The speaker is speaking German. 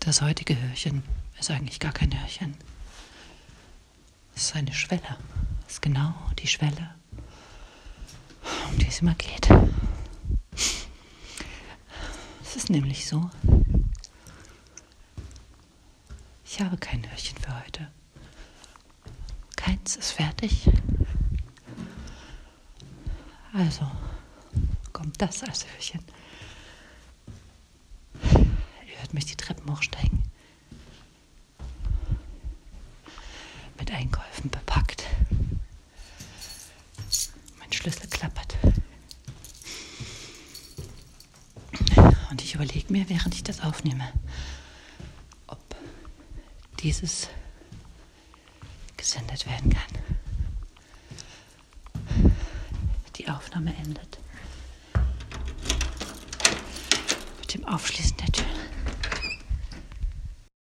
Das heutige Hörchen ist eigentlich gar kein Hörchen. Es ist eine Schwelle. Es ist genau die Schwelle, um die es immer geht. Es ist nämlich so, ich habe kein Hörchen für heute. Keins ist fertig. Also kommt das als Hörchen. Hört mich die Treppen hochsteigen. Mit Einkäufen bepackt. Mein Schlüssel klappert. Und ich überlege mir, während ich das aufnehme, ob dieses gesendet werden kann. Die Aufnahme endet mit dem Aufschließen der Tür.